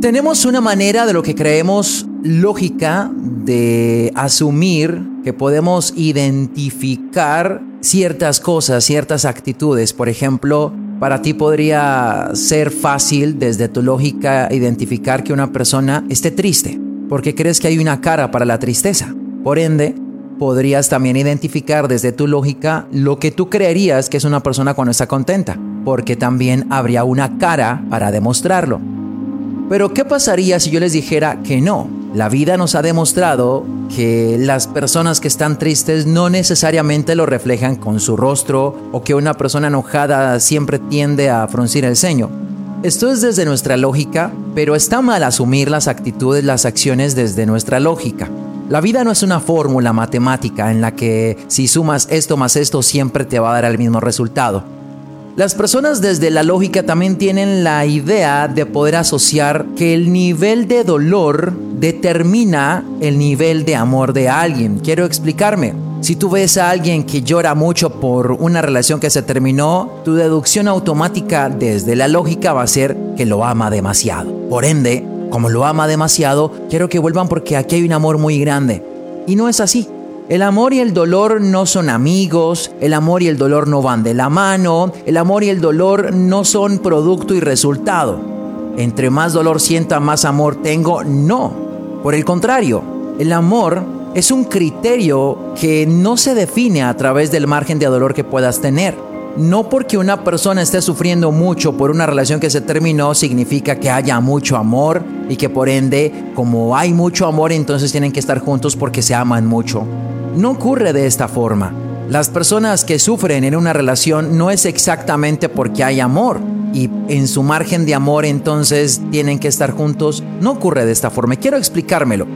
Tenemos una manera de lo que creemos lógica de asumir que podemos identificar ciertas cosas, ciertas actitudes. Por ejemplo, para ti podría ser fácil desde tu lógica identificar que una persona esté triste, porque crees que hay una cara para la tristeza. Por ende, podrías también identificar desde tu lógica lo que tú creerías que es una persona cuando está contenta, porque también habría una cara para demostrarlo. Pero ¿qué pasaría si yo les dijera que no? La vida nos ha demostrado que las personas que están tristes no necesariamente lo reflejan con su rostro o que una persona enojada siempre tiende a fruncir el ceño. Esto es desde nuestra lógica, pero está mal asumir las actitudes, las acciones desde nuestra lógica. La vida no es una fórmula matemática en la que si sumas esto más esto siempre te va a dar el mismo resultado. Las personas desde la lógica también tienen la idea de poder asociar que el nivel de dolor determina el nivel de amor de alguien. Quiero explicarme. Si tú ves a alguien que llora mucho por una relación que se terminó, tu deducción automática desde la lógica va a ser que lo ama demasiado. Por ende, como lo ama demasiado, quiero que vuelvan porque aquí hay un amor muy grande. Y no es así. El amor y el dolor no son amigos, el amor y el dolor no van de la mano, el amor y el dolor no son producto y resultado. Entre más dolor sienta, más amor tengo, no. Por el contrario, el amor es un criterio que no se define a través del margen de dolor que puedas tener. No porque una persona esté sufriendo mucho por una relación que se terminó significa que haya mucho amor y que por ende, como hay mucho amor, entonces tienen que estar juntos porque se aman mucho no ocurre de esta forma. Las personas que sufren en una relación no es exactamente porque hay amor y en su margen de amor entonces tienen que estar juntos. No ocurre de esta forma. Quiero explicármelo.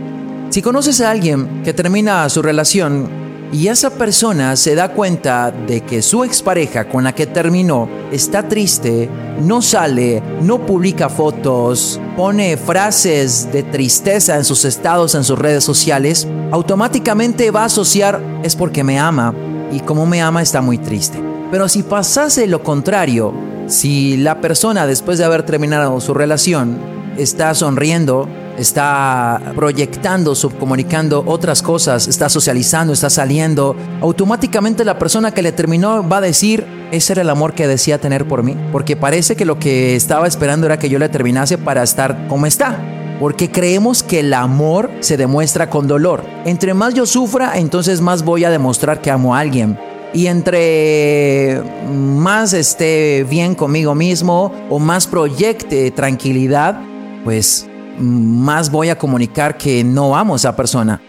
Si conoces a alguien que termina su relación y esa persona se da cuenta de que su expareja con la que terminó está triste, no sale, no publica fotos, pone frases de tristeza en sus estados en sus redes sociales, automáticamente va a asociar es porque me ama y como me ama está muy triste. Pero si pasase lo contrario, si la persona después de haber terminado su relación está sonriendo, está proyectando, subcomunicando otras cosas, está socializando, está saliendo, automáticamente la persona que le terminó va a decir, ese era el amor que decía tener por mí, porque parece que lo que estaba esperando era que yo le terminase para estar como está. Porque creemos que el amor se demuestra con dolor. Entre más yo sufra, entonces más voy a demostrar que amo a alguien. Y entre más esté bien conmigo mismo o más proyecte tranquilidad, pues más voy a comunicar que no amo a esa persona.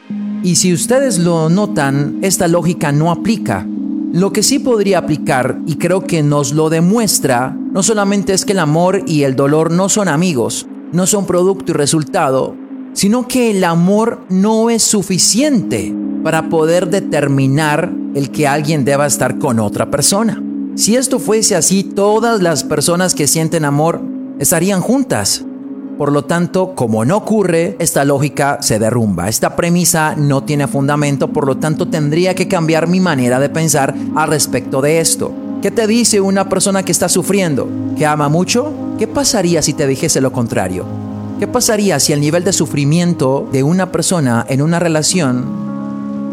Y si ustedes lo notan, esta lógica no aplica. Lo que sí podría aplicar, y creo que nos lo demuestra, no solamente es que el amor y el dolor no son amigos, no son producto y resultado, sino que el amor no es suficiente para poder determinar el que alguien deba estar con otra persona. Si esto fuese así, todas las personas que sienten amor estarían juntas. Por lo tanto, como no ocurre, esta lógica se derrumba. Esta premisa no tiene fundamento, por lo tanto tendría que cambiar mi manera de pensar al respecto de esto. ¿Qué te dice una persona que está sufriendo? ¿Que ama mucho? ¿Qué pasaría si te dijese lo contrario? ¿Qué pasaría si el nivel de sufrimiento de una persona en una relación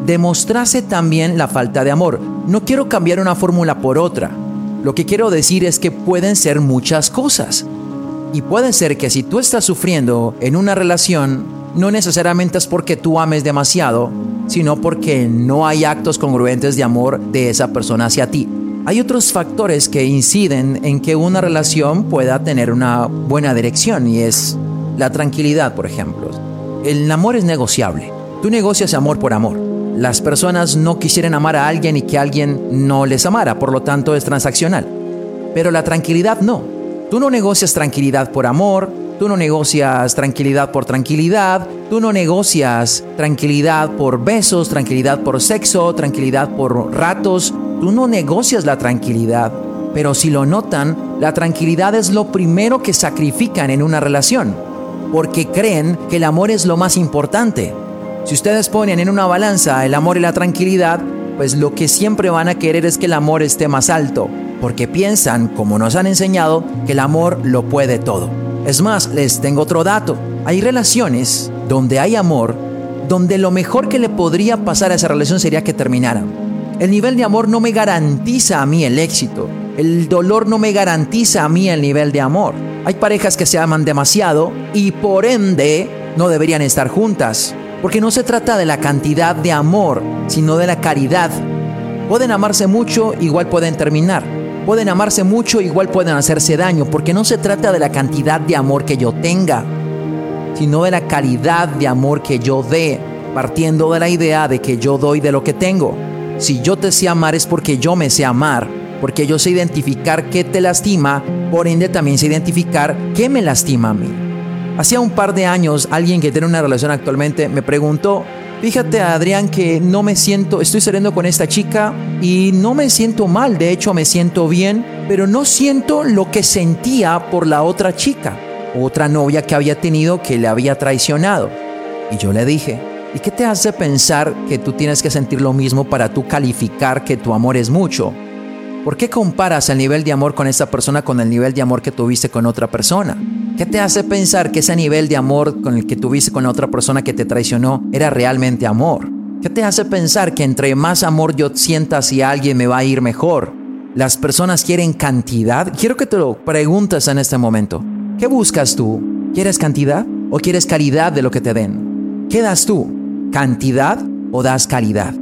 demostrase también la falta de amor? No quiero cambiar una fórmula por otra. Lo que quiero decir es que pueden ser muchas cosas. Y puede ser que si tú estás sufriendo en una relación, no necesariamente es porque tú ames demasiado, sino porque no hay actos congruentes de amor de esa persona hacia ti. Hay otros factores que inciden en que una relación pueda tener una buena dirección y es la tranquilidad, por ejemplo. El amor es negociable. Tú negocias amor por amor. Las personas no quisieran amar a alguien y que alguien no les amara, por lo tanto es transaccional. Pero la tranquilidad no. Tú no negocias tranquilidad por amor, tú no negocias tranquilidad por tranquilidad, tú no negocias tranquilidad por besos, tranquilidad por sexo, tranquilidad por ratos, tú no negocias la tranquilidad. Pero si lo notan, la tranquilidad es lo primero que sacrifican en una relación, porque creen que el amor es lo más importante. Si ustedes ponen en una balanza el amor y la tranquilidad, pues lo que siempre van a querer es que el amor esté más alto, porque piensan, como nos han enseñado, que el amor lo puede todo. Es más, les tengo otro dato. Hay relaciones donde hay amor, donde lo mejor que le podría pasar a esa relación sería que terminaran. El nivel de amor no me garantiza a mí el éxito. El dolor no me garantiza a mí el nivel de amor. Hay parejas que se aman demasiado y por ende no deberían estar juntas. Porque no se trata de la cantidad de amor, sino de la caridad. Pueden amarse mucho, igual pueden terminar. Pueden amarse mucho, igual pueden hacerse daño, porque no se trata de la cantidad de amor que yo tenga, sino de la calidad de amor que yo dé, partiendo de la idea de que yo doy de lo que tengo. Si yo te sé amar es porque yo me sé amar, porque yo sé identificar qué te lastima, por ende también sé identificar qué me lastima a mí. Hacía un par de años alguien que tiene una relación actualmente me preguntó, Fíjate, Adrián, que no me siento, estoy saliendo con esta chica y no me siento mal, de hecho me siento bien, pero no siento lo que sentía por la otra chica, otra novia que había tenido que le había traicionado. Y yo le dije, ¿y qué te hace pensar que tú tienes que sentir lo mismo para tú calificar que tu amor es mucho? ¿Por qué comparas el nivel de amor con esa persona con el nivel de amor que tuviste con otra persona? ¿Qué te hace pensar que ese nivel de amor con el que tuviste con la otra persona que te traicionó era realmente amor? ¿Qué te hace pensar que entre más amor yo sienta hacia alguien me va a ir mejor? Las personas quieren cantidad. Quiero que te lo preguntes en este momento. ¿Qué buscas tú? ¿Quieres cantidad o quieres calidad de lo que te den? ¿Qué das tú? ¿Cantidad o das calidad?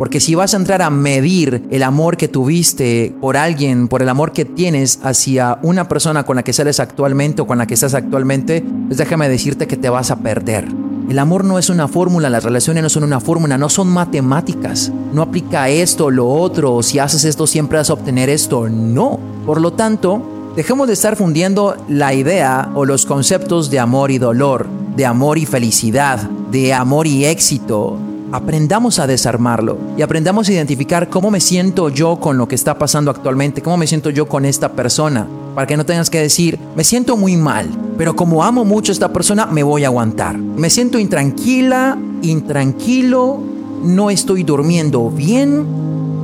Porque si vas a entrar a medir el amor que tuviste por alguien, por el amor que tienes hacia una persona con la que sales actualmente o con la que estás actualmente, pues déjame decirte que te vas a perder. El amor no es una fórmula, las relaciones no son una fórmula, no son matemáticas. No aplica esto lo otro, si haces esto siempre vas a obtener esto. No. Por lo tanto, dejemos de estar fundiendo la idea o los conceptos de amor y dolor, de amor y felicidad, de amor y éxito, aprendamos a desarmarlo y aprendamos a identificar cómo me siento yo con lo que está pasando actualmente, cómo me siento yo con esta persona, para que no tengas que decir, me siento muy mal, pero como amo mucho a esta persona, me voy a aguantar. Me siento intranquila, intranquilo, no estoy durmiendo bien,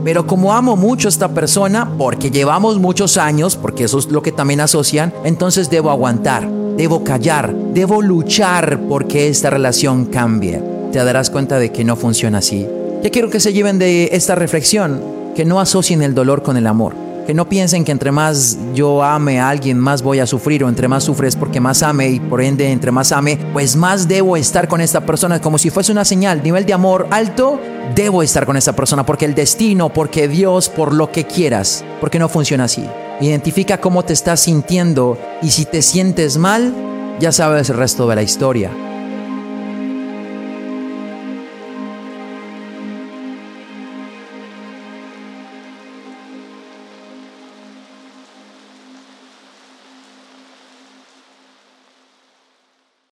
pero como amo mucho a esta persona, porque llevamos muchos años, porque eso es lo que también asocian, entonces debo aguantar, debo callar, debo luchar porque esta relación cambie te darás cuenta de que no funciona así. Ya quiero que se lleven de esta reflexión, que no asocien el dolor con el amor. Que no piensen que entre más yo ame a alguien, más voy a sufrir, o entre más sufres porque más ame, y por ende, entre más ame, pues más debo estar con esta persona, como si fuese una señal, nivel de amor alto, debo estar con esta persona, porque el destino, porque Dios, por lo que quieras, porque no funciona así. Identifica cómo te estás sintiendo y si te sientes mal, ya sabes el resto de la historia.